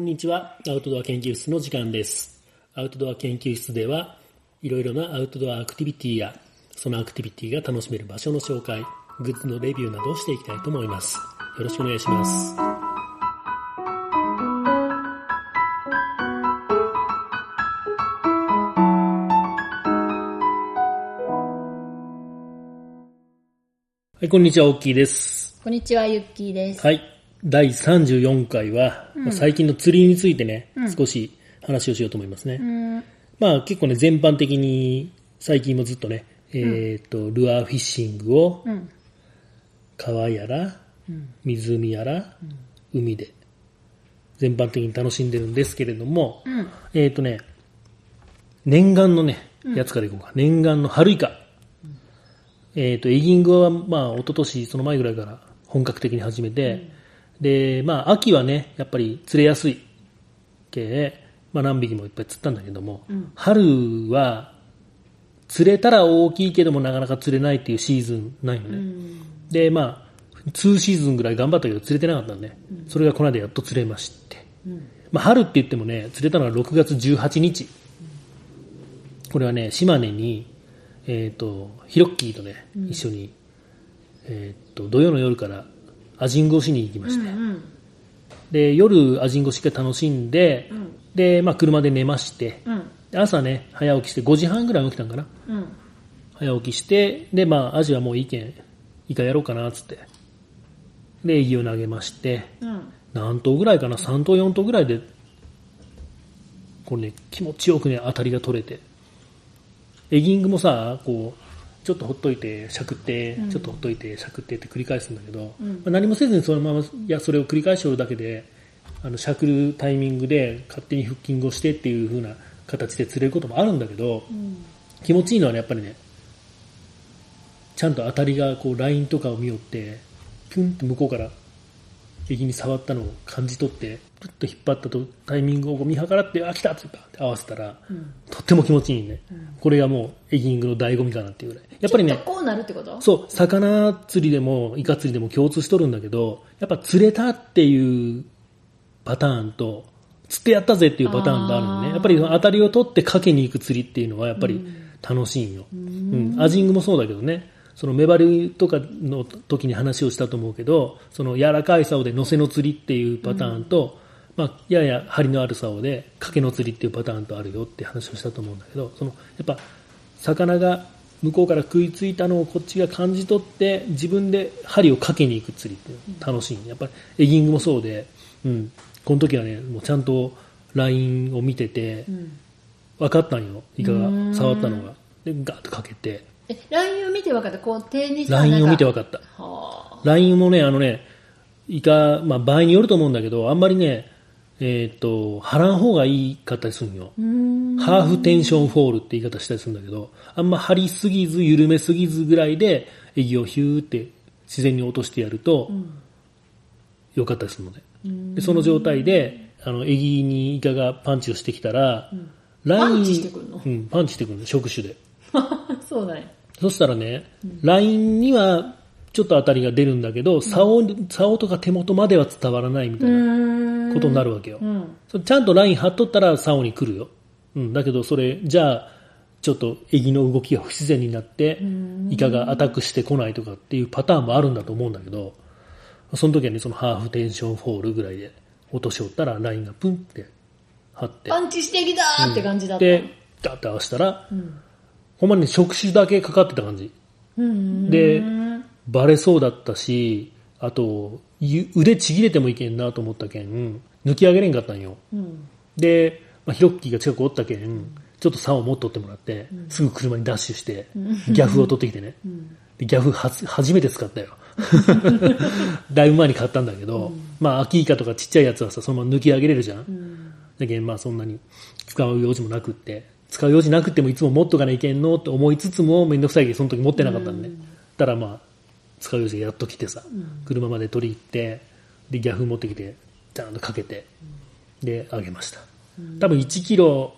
こんにちは。アウトドア研究室の時間です。アウトドア研究室では、いろいろなアウトドアアクティビティや、そのアクティビティが楽しめる場所の紹介、グッズのレビューなどをしていきたいと思います。よろしくお願いします。はい、こんにちは、おっきいです。こんにちは、ゆっきーです。はい。第34回は、まあ最近の釣りについてね、少し話をしようと思いますね。うん、まあ結構ね、全般的に最近もずっとね、えっ、と、ルアーフィッシングをうん、川やら、湖やら、海で全般的に楽しんでるんですけれども、うん、えっ、とね、念願のね、やつからいこうか。念願の春イカ。えっ、と、エギングは、まあ、一昨年その前ぐらいから本格的に始めて、で、まあ、秋はね、やっぱり釣れやすい系、まあ、何匹もいっぱい釣ったんだけども、春は、釣れたら大きいけどもなかなか釣れないっていうシーズンないよね。で、まあ、2シーズンぐらい頑張ったけど釣れてなかったん。で、それがこの間やっと釣れまして。まあ、春って言ってもね、釣れたのが6月18日。これはね、島根に、えっ、と、ヒロッキーとね、一緒に、えっ、と、土曜の夜からアジングをしに行きまして、うん、で、夜アジングをしっかり楽しんで、で、まあ、車で寝まして、うん、で朝ね、早起きして5時半ぐらいに起きたんかな？うん、早起きして、で、まあ、アジはもういいけん、イカやろうかな、つって。で、エギを投げまして、うん、何頭ぐらいかな、3頭4頭ぐらいで、これね、気持ちよくね、当たりが取れて。エギングもさ、こう、ちょっとほっといて、しゃくって、ちょっとほっといて、しゃくってって繰り返すんだけど、うん。まあ何もせずにそのまま、いや、それを繰り返しおるだけで、あの、しゃくるタイミングで勝手にフッキングをしてっていう風な形で釣れることもあるんだけど、うん、気持ちいいのはね、やっぱりね、ちゃんと当たりがこうラインとかを見よって、ピュンって向こうから敵に触ったのを感じ取って、プッと引っ張ったとタイミングをこう見計らって、あ、来たって言って合わせたら、うん。とっても気持ちいいね。これがもうエギングの醍醐味かなっていうぐらい。やっぱりねこうなるってこと？そう、魚釣りでもイカ釣りでも共通しとるんだけど、やっぱ釣れたっていうパターンと、釣ってやったぜっていうパターンとあるのね。やっぱり当たりを取ってかけに行く釣りっていうのはやっぱり楽しいんよ。うん。アジングもそうだけどね。そのメバルとかの時に話をしたと思うけど、その柔らかい竿で乗せの釣りっていうパターンと、まあ、やや張りのある竿で掛けの釣りっていうパターンとあるよって話をしたと思うんだけど、その、やっぱ、魚が向こうから食いついたのをこっちが感じ取って自分で針をかけに行く釣りって楽しい、やっぱりエギングもそうで、うん、この時はねもうちゃんとラインを見ててうん。分かったんよ。イカが触ったのが。でガーッとかけてえ、ラインを見て分かった。こう、手にさラインを見て分かかった。はラインもねあのねイカ、まあ、場合によると思うんだけどあんまりねえっ、と張らん方がいいかったりするんよ。ハーフテンションフォールって言い方したりするんだけど、あんま張りすぎず緩めすぎずぐらいで、エギをヒューって自然に落としてやると、よかったりするので。でその状態で、あの、エギにイカがパンチをしてきたら、ライン、パンチしてくんの？うん、パンチしてくるの、触手で。そうだね。そしたらね、ラインにはちょっと当たりが出るんだけど、竿、竿とか手元までは伝わらないみたいなうん。ことになるわけよ。うん。ちゃんとライン張っとったら竿に来るよ。うん。だけどそれ、じゃあ、ちょっとエギの動きが不自然になって、イカがアタックしてこないとかっていうパターンもあるんだと思うんだけど、その時はね、そのハーフテンションフォールぐらいで落としおったら、ラインがプンって張って、パンチしてきたーって感じだった。で、ガッて合わせたら、うん。ほんまに触手だけかかってた感じ。うん。で、バレそうだったし、あと、ゆ腕ちぎれてもいけんなと思ったけん、抜き上げれんかったんよ。うん。で、まあ、ヒロッキーが近くおったけん、ちょっと竿を持っとってもらって、すぐ車にダッシュして、ギャフを取ってきてね。でギャフは初めて使ったよ。だいぶ前に買ったんだけど、まあ、アキイカとかちっちゃいやつはさ、そのまま抜き上げれるじゃん。だけど、まあ、そんなに使う用事もなくって、使う用事なくてもいつも持っとかないけんのって思いつつも、めんどくさいけど、その時持ってなかったんで、たらまあ、使う用事がやっと来てさ、車まで取り行って、で、ギャフ持ってきて、ちゃんとかけて、で、あげました。多分1キロ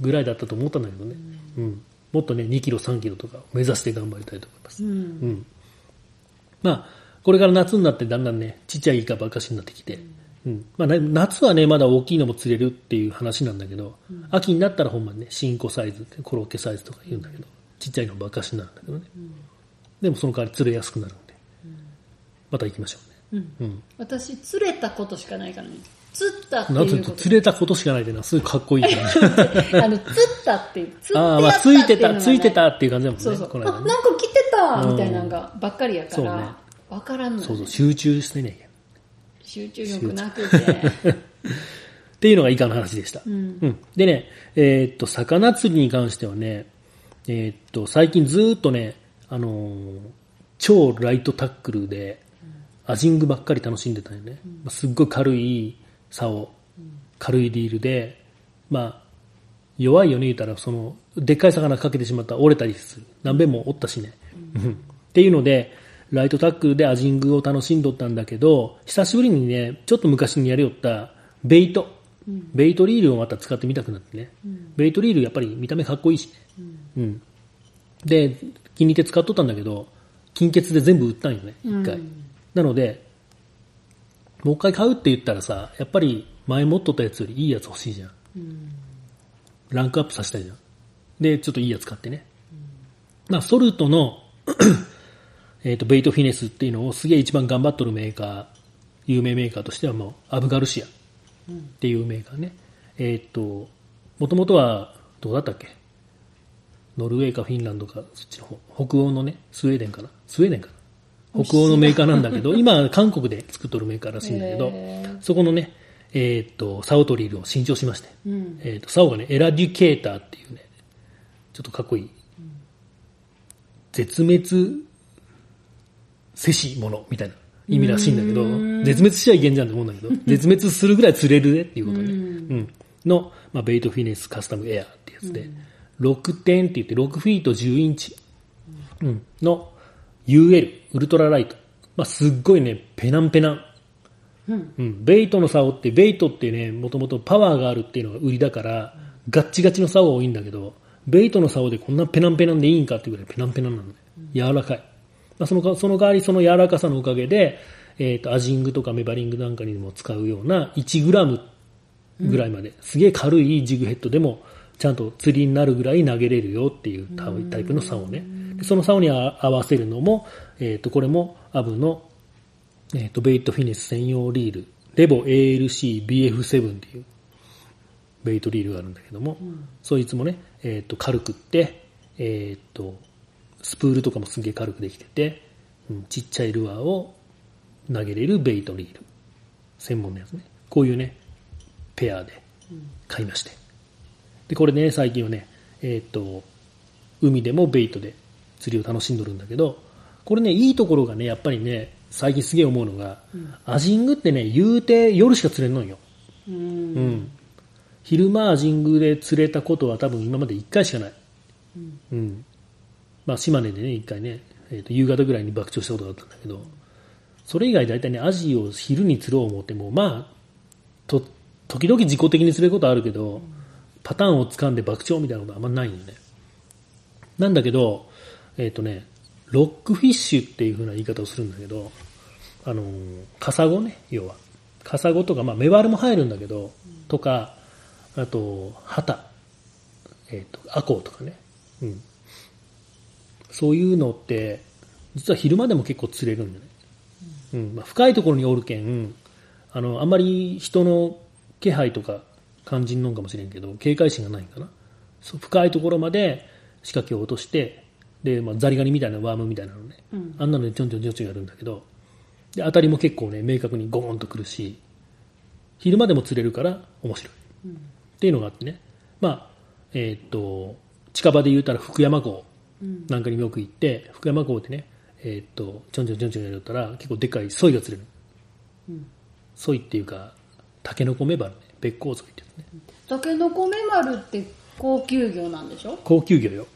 ぐらいだったと思ったんだけどね。うん。もっとね、2キロ、3キロとか目指して頑張りたいと思います。うん。うん。まあ、これから夏になってだんだんね、ちっちゃいイカばっかしになってきて、うんまあ、な夏はね、まだ大きいのも釣れるっていう話なんだけど、秋になったらほんまにね、新子サイズってコロッケサイズとか言うんだけど、ちっちゃいのばっかしになるんだけどね。でもその代わり釣れやすくなるんで、また行きましょうね。うん。私、釣れたことしかないからね。釣ったっていうこと。釣れたことしかないっていうのはすごいかっこいい感じ。あの、釣ったっていう。釣ってああ、まあ、ついてた、ついてたっていう感じだもんね。そうそう。あ、なんか来てたうんみたいなのがばっかりやから、わからんのよそうそう、集中してね。集中力なくて。っていうのがイカの話でした。うんでね、えーっと、魚釣りに関してはね、えーっと、最近ずーっとね、あのー超ライトタックルで、アジングばっかり楽しんでたよね。まあすっごい軽い竿、軽いリールで、まあ、弱いよね言うたら、その、でっかい魚かけてしまったら折れたりする。何べんも折ったしね。うん っていうので、ライトタックルでアジングを楽しんどったんだけど、久しぶりにね、ちょっと昔にやりよった、ベイト。ベイトリールをまた使ってみたくなってね。ベイトリールやっぱり見た目かっこいいしね。うん。で、気に入って使っとったんだけど、金欠で全部売ったんよね、一回。なので、もう一回買うって言ったらさ、やっぱり前持っとったやつよりいいやつ欲しいじゃん。ランクアップさせたいじゃん。で、ちょっといいやつ買ってね。まあ、ソルトの、えっと、ベイトフィネスっていうのをすげえ一番頑張っとるメーカー、有名メーカーとしてはもう、アブガルシアっていうメーカーね。えっと、もともとは、どうだったっけ？ノルウェーかフィンランドか、そっちの方。北欧のね、スウェーデンかな？スウェーデンかな？北欧のメーカーなんだけど、今、韓国で作っとるメーカーらしいんだけどそこのね、えっと、サオトリールを新調しまして、うん。えっ、と、サオがね、エラデュケーターっていうね、ちょっとかっこいい、絶滅せしものみたいな意味らしいんだけど、絶滅しちゃいけんじゃんって思うんだけど、絶滅するぐらい釣れるねっていうことで、うんの、まあ、ベイトフィネスカスタムエアってやつで、6点って言って6フィート10インチ、うん、の UL、ウルトラライト。まあ、すっごいね、ペナンペナン。うん。うん、ベイトの竿って、ベイトってね、もともとパワーがあるっていうのが売りだから、ガッチガチの竿が多いんだけど、ベイトの竿でこんなペナンペナンでいいんかっていうぐらいペナンペナンなのね。柔らかい。まあ、そのか、その代わりその柔らかさのおかげで、えっ、と、アジングとかメバリングなんかにも使うような1グラムぐらいまで、すげえ軽いジグヘッドでも、ちゃんと釣りになるぐらい投げれるよっていうタタイプの竿ね。でその竿にあ合わせるのも、えっ、と、これもアブのえっ、と、ベイトフィネス専用リール、レボ ALC BF7 っていうベイトリールがあるんだけども、そいつもね、えっ、と、軽くって、えっ、と、スプールとかもすげえ軽くできてて、うんちっちゃいルアーを投げれるベイトリール。専門のやつね。こういうね、ペアで買いまして。で、これね、最近はね、えっ、と、海でもベイトで釣りを楽しんどるんだけど、これね、いいところがね、やっぱりね、最近すげえ思うのが、アジングってね、言うて夜しか釣れんのんよ。うん。うん。昼間アジングで釣れたことは多分今まで1回しかない。うん。まあ、島根でね、1回ね、えーと夕方ぐらいに爆釣したことがあったんだけど、それ以外大体ね、アジを昼に釣ろう思っても、まあ、と、時々自己的に釣れることあるけど、パターンを掴んで爆釣みたいなことあんまないんよね。なんだけど、えっ、とね、ロックフィッシュっていう風な言い方をするんだけど、あのーカサゴね、要は。カサゴとか、まあ、メバルも入るんだけど、とか、あと、ハタ、えっ、と、アコウとかね。うん。そういうのって、実は昼間でも結構釣れるんだよね。うん。まあ、深いところにおるけん、あの、あんまり人の気配とか感じんのんかもしれんけど、警戒心がないんかな。そう深いところまで仕掛けを落として、で、まあ、ザリガニみたいなワームみたいなのね、うんあんなのでちょんちょんちょんちょんやるんだけど、で、当たりも結構ね、明確にゴーンとくるし、昼間でも釣れるから面白い。っていうのがあってね。まあ、えーっと、近場で言うたら福山港なんかによく行って、福山港でね、えーっと、ちょんちょんちょんちょんやるったら結構でっかいソイが釣れる。ソイっていうか、タケノコメバルね、べっこうソイってやつね。タケノコメマルって高級魚なんでしょ？高級魚よ。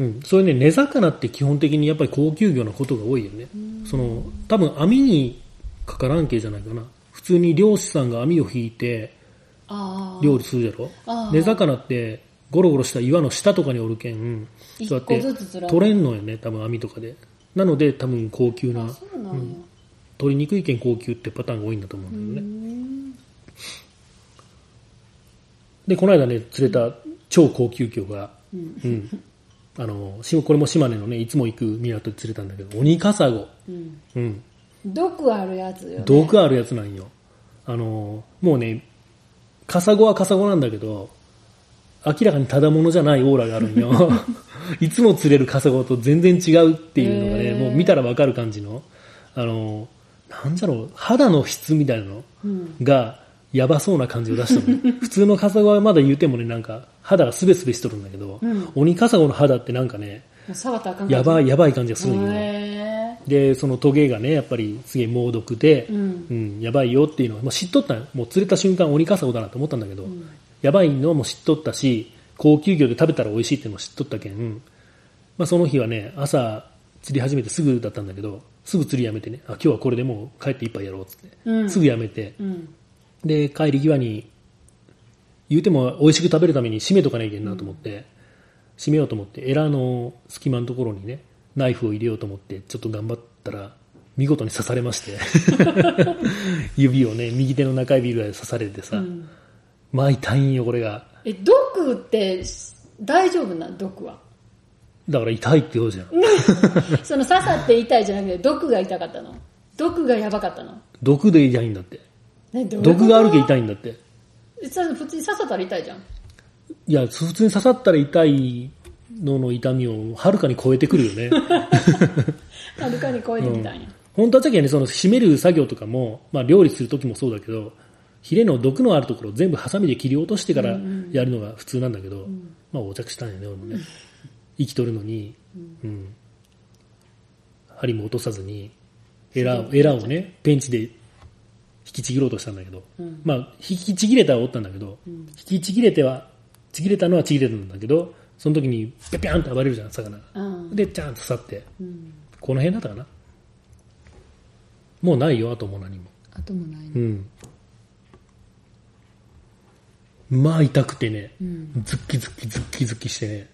うん。それね、根魚って基本的にやっぱり高級魚のことが多いよね。その、多分網にかからん系じゃないかな。普通に漁師さんが網を引いて。料理するじゃろ根魚ってゴロゴロした岩の下とかにおるけん、一そうやって取れんのよね、多分網とかで。なので多分高級な、そうなんや。取りにくいけん高級ってパターンが多いんだと思うんだよね。で、この間ね、釣れた超高級魚が、うん。あの、しこれも島根のね、いつも行く港で釣れたんだけど、鬼カサゴ。うん。うん。毒あるやつよ、ね。毒あるやつなんよ。あの、もうね、カサゴはカサゴなんだけど、明らかにただものじゃないオーラがあるんよ。いつも釣れるカサゴと全然違うっていうのがね、もう見たらわかる感じの、あの、なんだろう、肌の質みたいなのうん。がやばそうな感じを出したのね。普通のカサゴはまだ言うてもね、なんか肌がスベスベしとるんだけど、うん鬼カサゴの肌ってなんかね、やばい、い。やばい感じがするんよ。へで、そのトゲがね、やっぱりすげえ猛毒で、ーうん。うん、やばいよっていうのは、まあ、知っとったもう釣れた瞬間鬼カサゴだなと思ったんだけど、んやばいのも知っとったし、高級魚で食べたら美味しいってのも知っとったけん、まあ、その日はね、朝釣り始めてすぐだったんだけど、すぐ釣りやめてね、あ、今日はこれでもう帰って一杯やろうっつって、うん。すぐやめて、うん。で、帰り際に、言うても美味しく食べるために締めとかないけんなと思って、締めようと思って、エラの隙間のところにね、ナイフを入れようと思って、ちょっと頑張ったら、見事に刺されまして、指をね、右手の中指ぐらいで刺されてさ、うんまあ痛いんよ、これが。え、毒って大丈夫な毒はだから痛いって言うじゃん。その刺さって痛いじゃなくて毒が痛かったの？毒がやばかったの？毒で痛いんだって。毒があるけ痛いんだって。普通に刺さったら痛いじゃん？いや、普通に刺さったら痛いのの痛みをはるかに超えてくるよね。はるかに超えてみたんや。本当はじゃけね、その締める作業とかも、まあ料理するときもそうだけど、ヒレの毒のあるところを全部ハサミで切り落としてからやるのが普通なんだけど、まあ横着したんやね、俺もね。生きとるのに、うん。針も落とさずに、エラを、エラをね、ペンチで引きちぎろうとしたんだけど、うんまあ引きちぎれたはおったんだけど、引きちぎれては、ちぎれたのはちぎれたんだけど、その時にピャピャンと暴れるじゃん、魚。で、ちゃんと刺さって、うん。この辺だったかな。もうないよ、あともう何も。あともないね。うん。まあ痛くてね、うん。ズッキズッキズッキズッキしてね。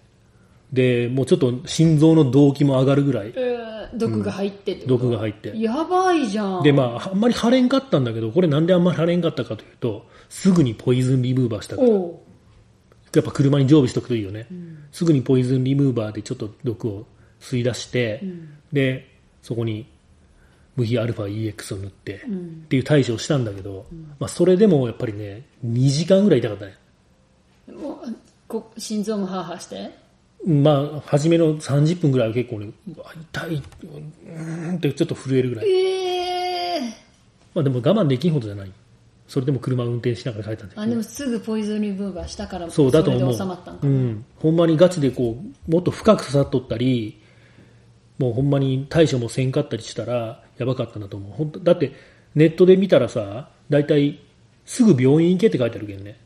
で、もうちょっと心臓の動悸も上がるぐらいえー、毒が入ってって毒が入って。やばいじゃん。で、まあ、あんまり腫れんかったんだけど、これなんであんまり腫れんかったかというと、すぐにポイズンリムーバーしたから。やっぱ車に常備しとくといいよね。うん。すぐにポイズンリムーバーでちょっと毒を吸い出して、うん。で、そこに無比アルファ EX を塗って、うんっ。ていう対処をしたんだけど、まあそれでもやっぱりね、2時間ぐらい痛かったね。もうこ心臓もハーハーして？まあ、初めの30分ぐらいは結構ね、痛い、うーんってちょっと震えるぐらい。ええまあでも我慢できんほどじゃない。それでも車運転しながら帰ったんだー。あ、けど。でもすぐポイズンリムーバーしたから、そうだと思う。うん。ほんまにガチでこう、もっと深く刺さっとったり、もうほんまに対処もせんかったりしたら、やばかったなと思う。本当だって、ネットで見たらさ、大体、すぐ病院行けって書いてあるけんね。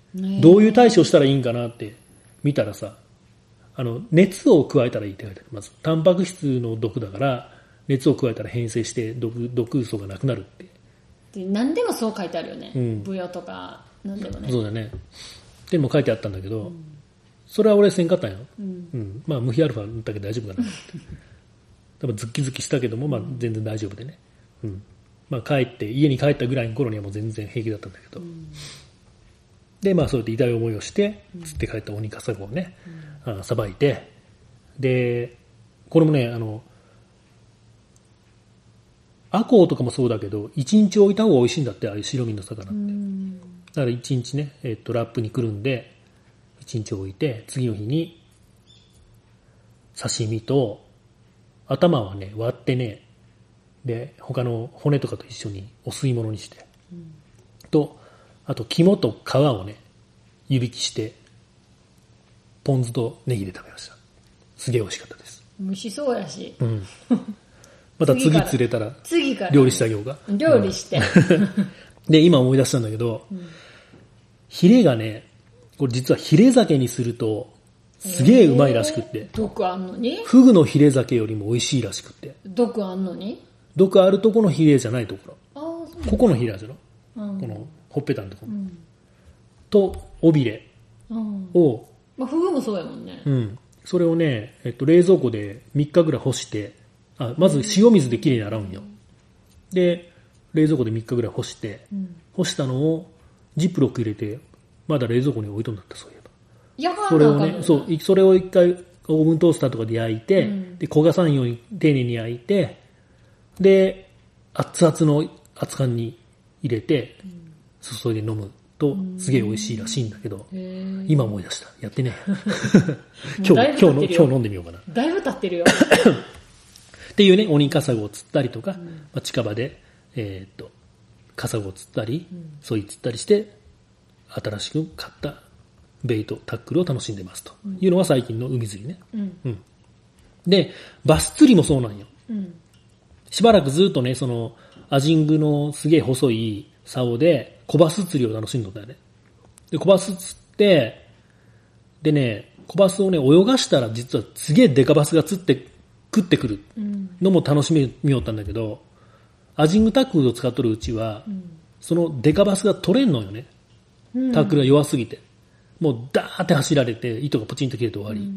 どういう対処したらいいんかなって見たらさ、あの、熱を加えたらいいって書いてある。まず、タンパク質の毒だから、熱を加えたら変性して毒、毒素がなくなるって。で何でもそう書いてあるよね。うん舞踊とか、何でもね。そうだね。でも書いてあったんだけど、それは俺せんかったんよ。うん。うん。まあ、無比アルファ塗ったけど大丈夫かなって。多分ズッキズキしたけども、まあ、全然大丈夫でね。うん。まあ、帰って、家に帰ったぐらいの頃にはもう全然平気だったんだけど。で、まあ、そうやって痛い思いをして、釣って帰った鬼カサゴをね、あさばいて、で、これもね、あの、アコウとかもそうだけど、一日置いた方が美味しいんだって、ああいう白身の魚って。うん。だから一日ね、えっと、ラップにくるんで、一日置いて、次の日に、刺身と、頭はね、割ってね、で、他の骨とかと一緒にお吸い物にして、と、あと肝と皮をね、湯引きして、ポン酢とネギで食べました。すげえ美味しかったです。美味しそうやし。うん。また次釣れたら、次から。料理してあげようか。料理して。で、今思い出したんだけど、ヒレがね、これ実はヒレ酒にすると、すげえうまいらしくって、毒あんのに？フグのヒレ酒よりも美味しいらしくって、毒あんのに？毒あるとこのヒレじゃないところ、ここのヒレじゃろ、うん。このほっぺたのところ、うん。と、尾びれうん。を、まあ、フグもそうやもんね。うん、それをね、えっと、冷蔵庫で3日ぐらい干して、あ、まず塩水できれいに洗うんよ。で、冷蔵庫で3日ぐらい干して、うん。干したのをジップロック入れて、まだ冷蔵庫に置いとんだった、そういえそれをね、そう、いそれを一回オーブントースターとかで焼いて、うんで、焦がさんように丁寧に焼いて、で、熱々の熱燗に入れて、注いで飲むと、すげえ美味しいらしいんだけど、今思い出した。やってね。今日、今日今日飲んでみようかな。っだいぶ経ってるよ。ていうね、鬼カサゴを釣ったりとか、まあ、近場で、えーっと、カサゴを釣ったり、ソイ釣ったりして、新しく買ったベイト、タックルを楽しんでますというのが最近の海釣りね。うん。うん。で、バス釣りもそうなんよ。うん。しばらくずっとね、その、アジングのすげえ細い竿で、小バス釣りを楽しんどったよね。で、小バス釣って、でね、小バスをね、泳がしたら実はすげえデカバスが釣って、食ってくるうん。のも楽しみみよったんだけど、アジングタックルを使っとるうちは、そのデカバスが取れんのよね。うんタックルが弱すぎて。もうダーって走られて、糸がポチンと切れて終わり。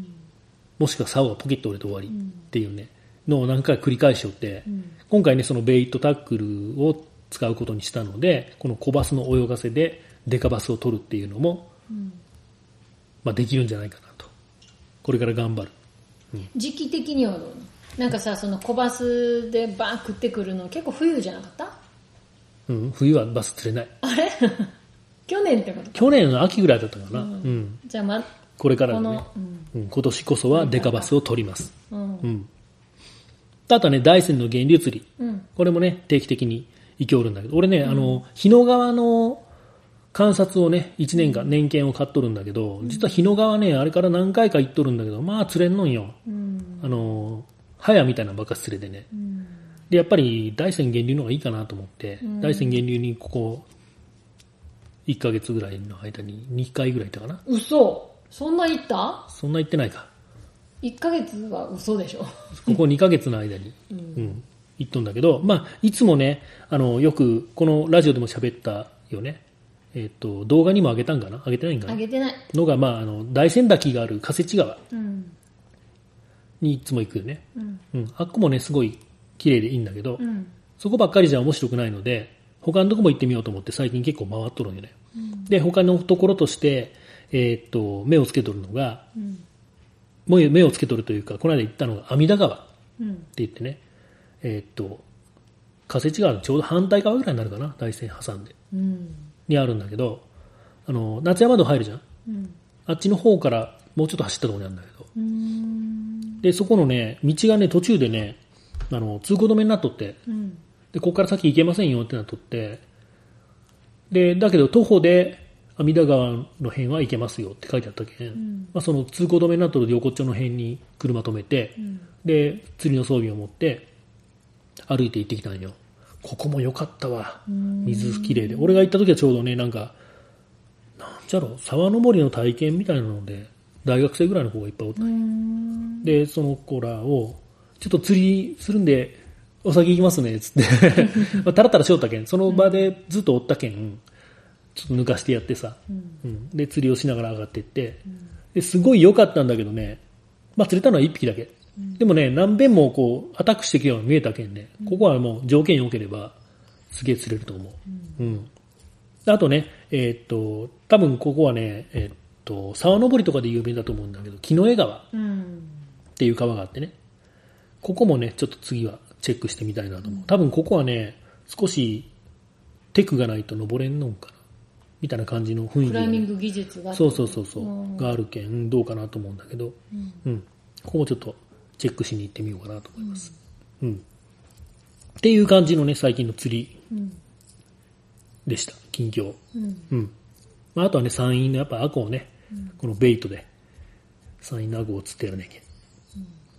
もしくは竿がポキッと折れて終わりっていうね、のを何回か繰り返しよって、今回ね、そのベイトタックルを使うことにしたので、この小バスの泳がせでデカバスを取るっていうのも、まあできるんじゃないかなと。これから頑張る。時期的にはどうなんかさ、その小バスでバーン食ってくるの結構冬じゃなかった？うん、冬はバス釣れない。あれ？去年ってこと？去年の秋ぐらいだったかな。うん。じゃあま、これからこのね。の、、うん。うん、今年こそはデカバスを取ります。うん。うん。あとはね、大山の源流釣り。うん。これもね、定期的に行きおるんだけど、俺ね、あの、日野川の観察をね、1年間、年券を買っとるんだけど、実は日野川ね、あれから何回か行っとるんだけど、まあ釣れんのんよ。うん。あの、早みたいなのばっか釣れてね。うん。で、やっぱり大山源流の方がいいかなと思って、大山源流にここ、1ヶ月ぐらいの間に2回ぐらい行ったかな。嘘そんな行った？そんな行ってないか。?1 ヶ月は嘘でしょ。ここ2ヶ月の間に、うん、行っとんだけど、まあ、いつもね、あの、よく、このラジオでも喋ったよね。えっ、と、動画にも上げたんかな？上げてないんかな？あげてない。のが、まあ、あの、大仙滝がある加瀬地川うん。にいつも行くよね。うん。うん。あっこもね、すごい綺麗でいいんだけど、うん。そこばっかりじゃ面白くないので、他のとこも行ってみようと思って最近結構回っとるんよね。で、他のところとして、えっ、と、目をつけとるのが、うん。もう目をつけとるというか、この間行ったのが阿弥陀川。うん。って言ってね、えーっと、加瀬地川のちょうど反対側ぐらいになるかな、大山挟んで。うん。にあるんだけど、あの、夏山道入るじゃんうん。あっちの方からもうちょっと走ったところにあるんだけど。うん。で、そこのね、道がね、途中でね、あの、通行止めになっとって、うん。で、ここから先行けませんよってなっとって、で、だけど徒歩で阿弥陀川の辺は行けますよって書いてあったけん、まあ、その通行止めになっとる横っちょの辺に車止めて、で、釣りの装備を持って歩いて行ってきたんよ。ここも良かったわ。水きれいで。俺が行った時はちょうどね、なんか、なんじゃろう、沢登りの体験みたいなので、大学生ぐらいの子がいっぱいおったんようん。で、その子らを、ちょっと釣りするんで、お酒行きますね、つって。まあ、たらたらしよったけん、その場でずっとおったけん、ちょっと抜かしてやってさ、うんで、釣りをしながら上がっていって、ですごい良かったんだけどね、まあ釣れたのは一匹だけ。でもね、何遍もこう、アタックしてきたように見えたけんね、ここはもう条件良ければ、すげえ釣れると思う。うん。であとね、えーっと、多分ここはね、えーっと、沢登りとかで有名だと思うんだけど、木の江川。うん。っていう川があってね。ここもね、ちょっと次はチェックしてみたいなと思う。多分ここはね、少しテクがないと登れんのんかな。みたいな感じの雰囲気がね、クライミング技術が。そうそうそうそう、うんがあるけん、どうかなと思うんだけど、うん。ここもちょっとチェックしに行ってみようかなと思います。うん。っていう感じのね、最近の釣りうん。でした。近況。うん。うん。まあ、あとはね、山陰のやっぱアコをね、このベイトで、山陰のアコを釣ってやるねんけん。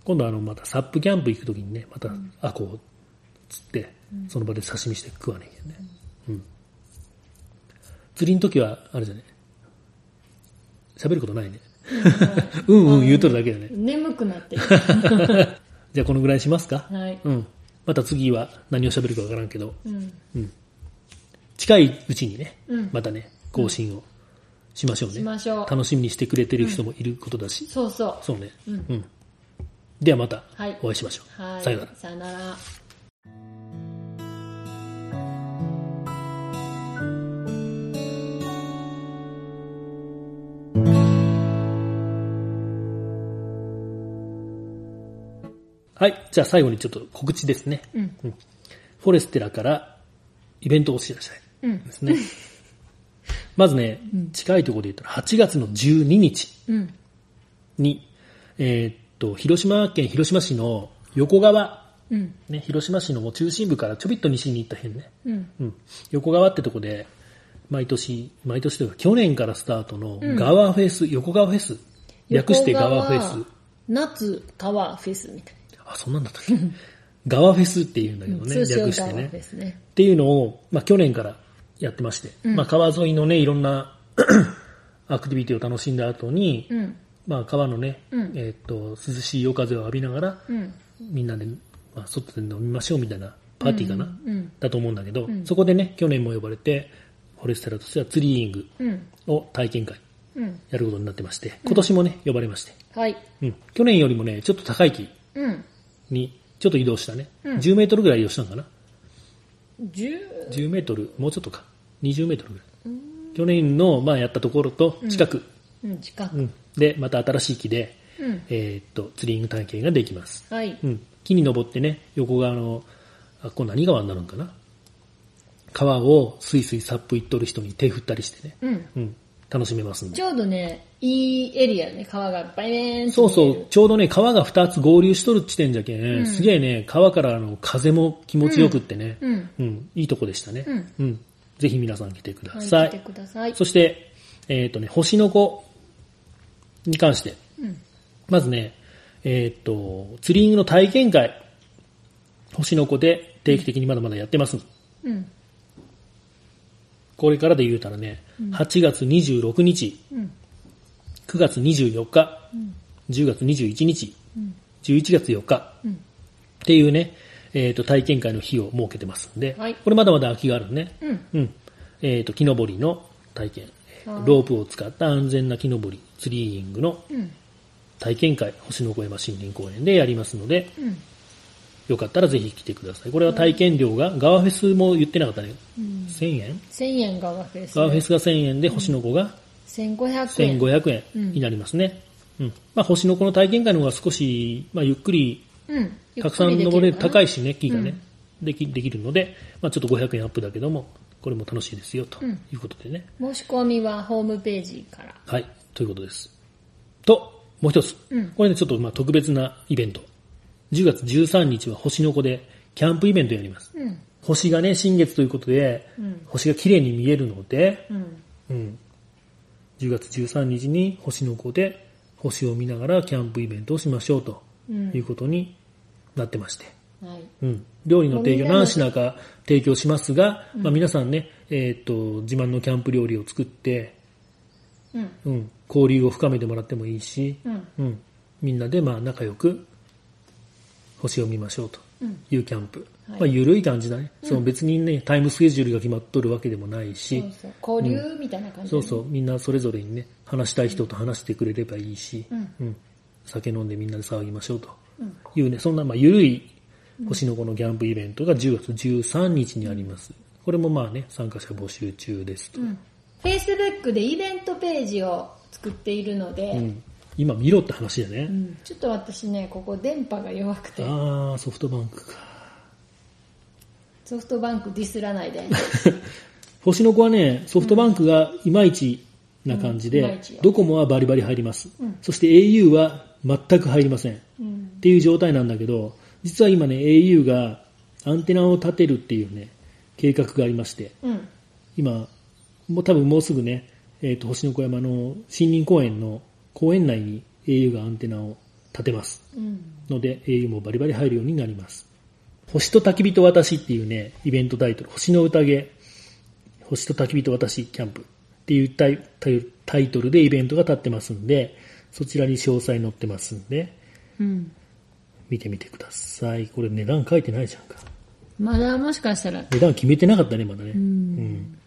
今度はあの、またサップキャンプ行くときにね、またアコを釣って、その場で刺身して食わねんけんね。うん。釣りの時は、あれじゃね、喋ることないね。うんうん言うとるだけだね。眠くなってる。じゃあこのぐらいにしますか？はい。うん。また次は何を喋るかわからんけど、うん。近いうちにね、うんまたね、更新をしましょうね。しましょう楽しみにしてくれてる人もいることだし、そうそう。そうね。うんうん。ではまたお会いしましょう。はい、さよなら。さよなら。はい。じゃあ最後にちょっと告知ですね。うん。うん、フォレステラからイベントをお知らせですね。うん、まずね、うん、近いところで言ったら8月の12日に、えー、と、広島県広島市の横川、うん。ね、広島市の中心部からちょびっと西に行った辺ね、うん。うん、横川ってとこで、毎年、毎年というか去年からスタートの川フェス、横川フェス、略して川フェス。夏川フェスみたいあ、そんなんだったっけ？川フェスって言うんだけどな。ね、通称略してね川フ。ェスね。っていうのを、まあ、去年からやってまして、まあ、川沿いのね、いろんな アクティビティを楽しんだ後に、うん。まあ、川のね、うんえーっと、涼しい夜風を浴びながら、うん。みんなで、まあ、外で飲みましょうみたいなパーティーかな、うん。だと思うんだけど、そこでね、去年も呼ばれて、フォレステラとしてはツリーイングうん。を体験会うん。やることになってまして、今年もね、呼ばれまして、はい。うん、去年よりもね、ちょっと高い木うん。にちょっと移動したね、10メートルぐらい移動したのかな？十、10メートル、もうちょっとか、20メートルぐらい。去年の、まあ、やったところと近く、うん、近く。うんで、また新しい木で、うん。えーっと、ツリーイング体験ができます。はい。うん、木に登ってね、横側の、あ、これ何川になるんかな？川をスイスイサップ行っとる人に手振ったりしてね、うん。うん、楽しめますんでち。ょうどね、いいエリアね、川がバイベーンそうそう、ちょうどね、川が2つ合流しとる地点じゃけん、すげえね、川からの風も気持ちよくってね、うん。うん、いいとこでしたね。うんうん。ぜひ皆さん来てくだはい、さい。来てください。そして、えっ、とね、星の子に関して、うん。まずね、えっ、と、ツリーイングの体験会、星の子で定期的にまだまだやってます。うん。これからで言うたらね、8月26日、うん。9月24日、うん。10月21日、うん。11月4日うん。っていうね、えっ、と、体験会の日を設けてますんで、はいこれまだまだ空きがあるね。うん。うん。えっ、と、木登りの体験、はいロープを使った安全な木登り、ツリーイングのうん。体験会、星の小山森林公園でやりますので、うん。よかったらぜひ来てください。これは体験料が、ガワフェスも言ってなかったね。うん。1000円？1000円川フェス。ガワフェスが1000円で、星の子が1500円。1500円になりますね。うん。まあ、星の子の体験会の方が少し、まあ、ゆっくり、うん。たくさん登れる、高いし。しね、木がね、でき、できるので、まあ、ちょっと500円アップだけども、これも楽しいですよ、とうんいうことでね。申し込みはホームページから。はい、ということです。と、もう一つ。うんこれね、ちょっとまあ特別なイベント。10月13日は星の子でキャンプイベントやります。うん。星がね、新月ということで、うん星が綺麗に見えるので、うん。うん。10月13日に星の子で星を見ながらキャンプイベントをしましょうとうんいうことになってまして。はい。うん。料理の提供何品か提供しますが、まあ皆さんね、えーっと、自慢のキャンプ料理を作って、うん。うん、交流を深めてもらってもいいし、うん。うん、みんなでまあ仲良く星を見ましょうとうん。いうキャンプ。はいまあ緩い感じだね。その別にね、タイムスケジュールが決まっとるわけでもないし。交流みたいな感じ、そうそう、みんなそれぞれにね、話したい人と話してくれればいいし、うん。うん、酒飲んでみんなで騒ぎましょうとうん。いうね、そんなまあ緩い星の子のキャンプイベントが10月13日にあります。これもまあね、参加者募集中ですと。うん。Facebook でイベントページを作っているので、うん今見ろって話だね。うんちょっと私ね、ここ電波が弱くて、ああ、ソフトバンクか。ソフトバンクディスらないで。星の子はね、ソフトバンクがいまいちな感じでうんいまいちよ、ドコモはバリバリ入りますうん。そして au は全く入りません。っうん。ていう状態なんだけど、実は今ね、au がアンテナを立てるっていうね、計画がありまして、うん。今、もう多分もうすぐね、えっ、と、星の小山の森林公園の公園内に au がアンテナを立てます。うん。ので au もバリバリ入るようになります。星と焚き火と私っていうね、イベントタイトル、星の宴、星と焚き火と私キャンプっていうタイトルでイベントが立ってますんで、そちらに詳細載ってますんで、うん。見てみてください。これ値段書いてないじゃんか。まだもしかしたら、値段決めてなかったね、まだね。うん。うん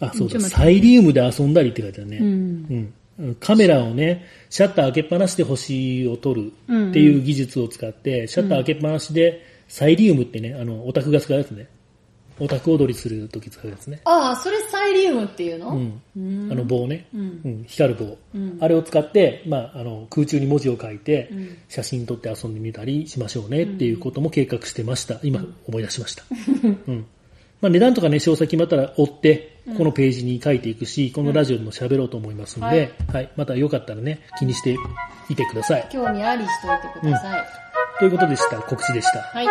あ、そうだ。サイリウムで遊んだりって書いてあるね。うん。うん、カメラをね、シャッター開けっぱなしで星を撮るっていう技術を使って、シャッター開けっぱなしで、サイリウムってね、あの、オタクが使うやつね。オタク踊りするとき使うやつね。ああ、それサイリウムっていうの？うん。うんあの棒ね。うんうん。光る棒。うんあれを使って、まあ、あの、空中に文字を書いてうん、写真撮って遊んでみたりしましょうねっていうことも計画してました。今、思い出しました。うん。まあ、値段とかね、詳細決まったら追って、このページに書いていくし、このラジオでも喋ろうと思いますので、はい。またよかったらね、気にしていてください。興味ありしといてください。ということでした。告知でした。はい。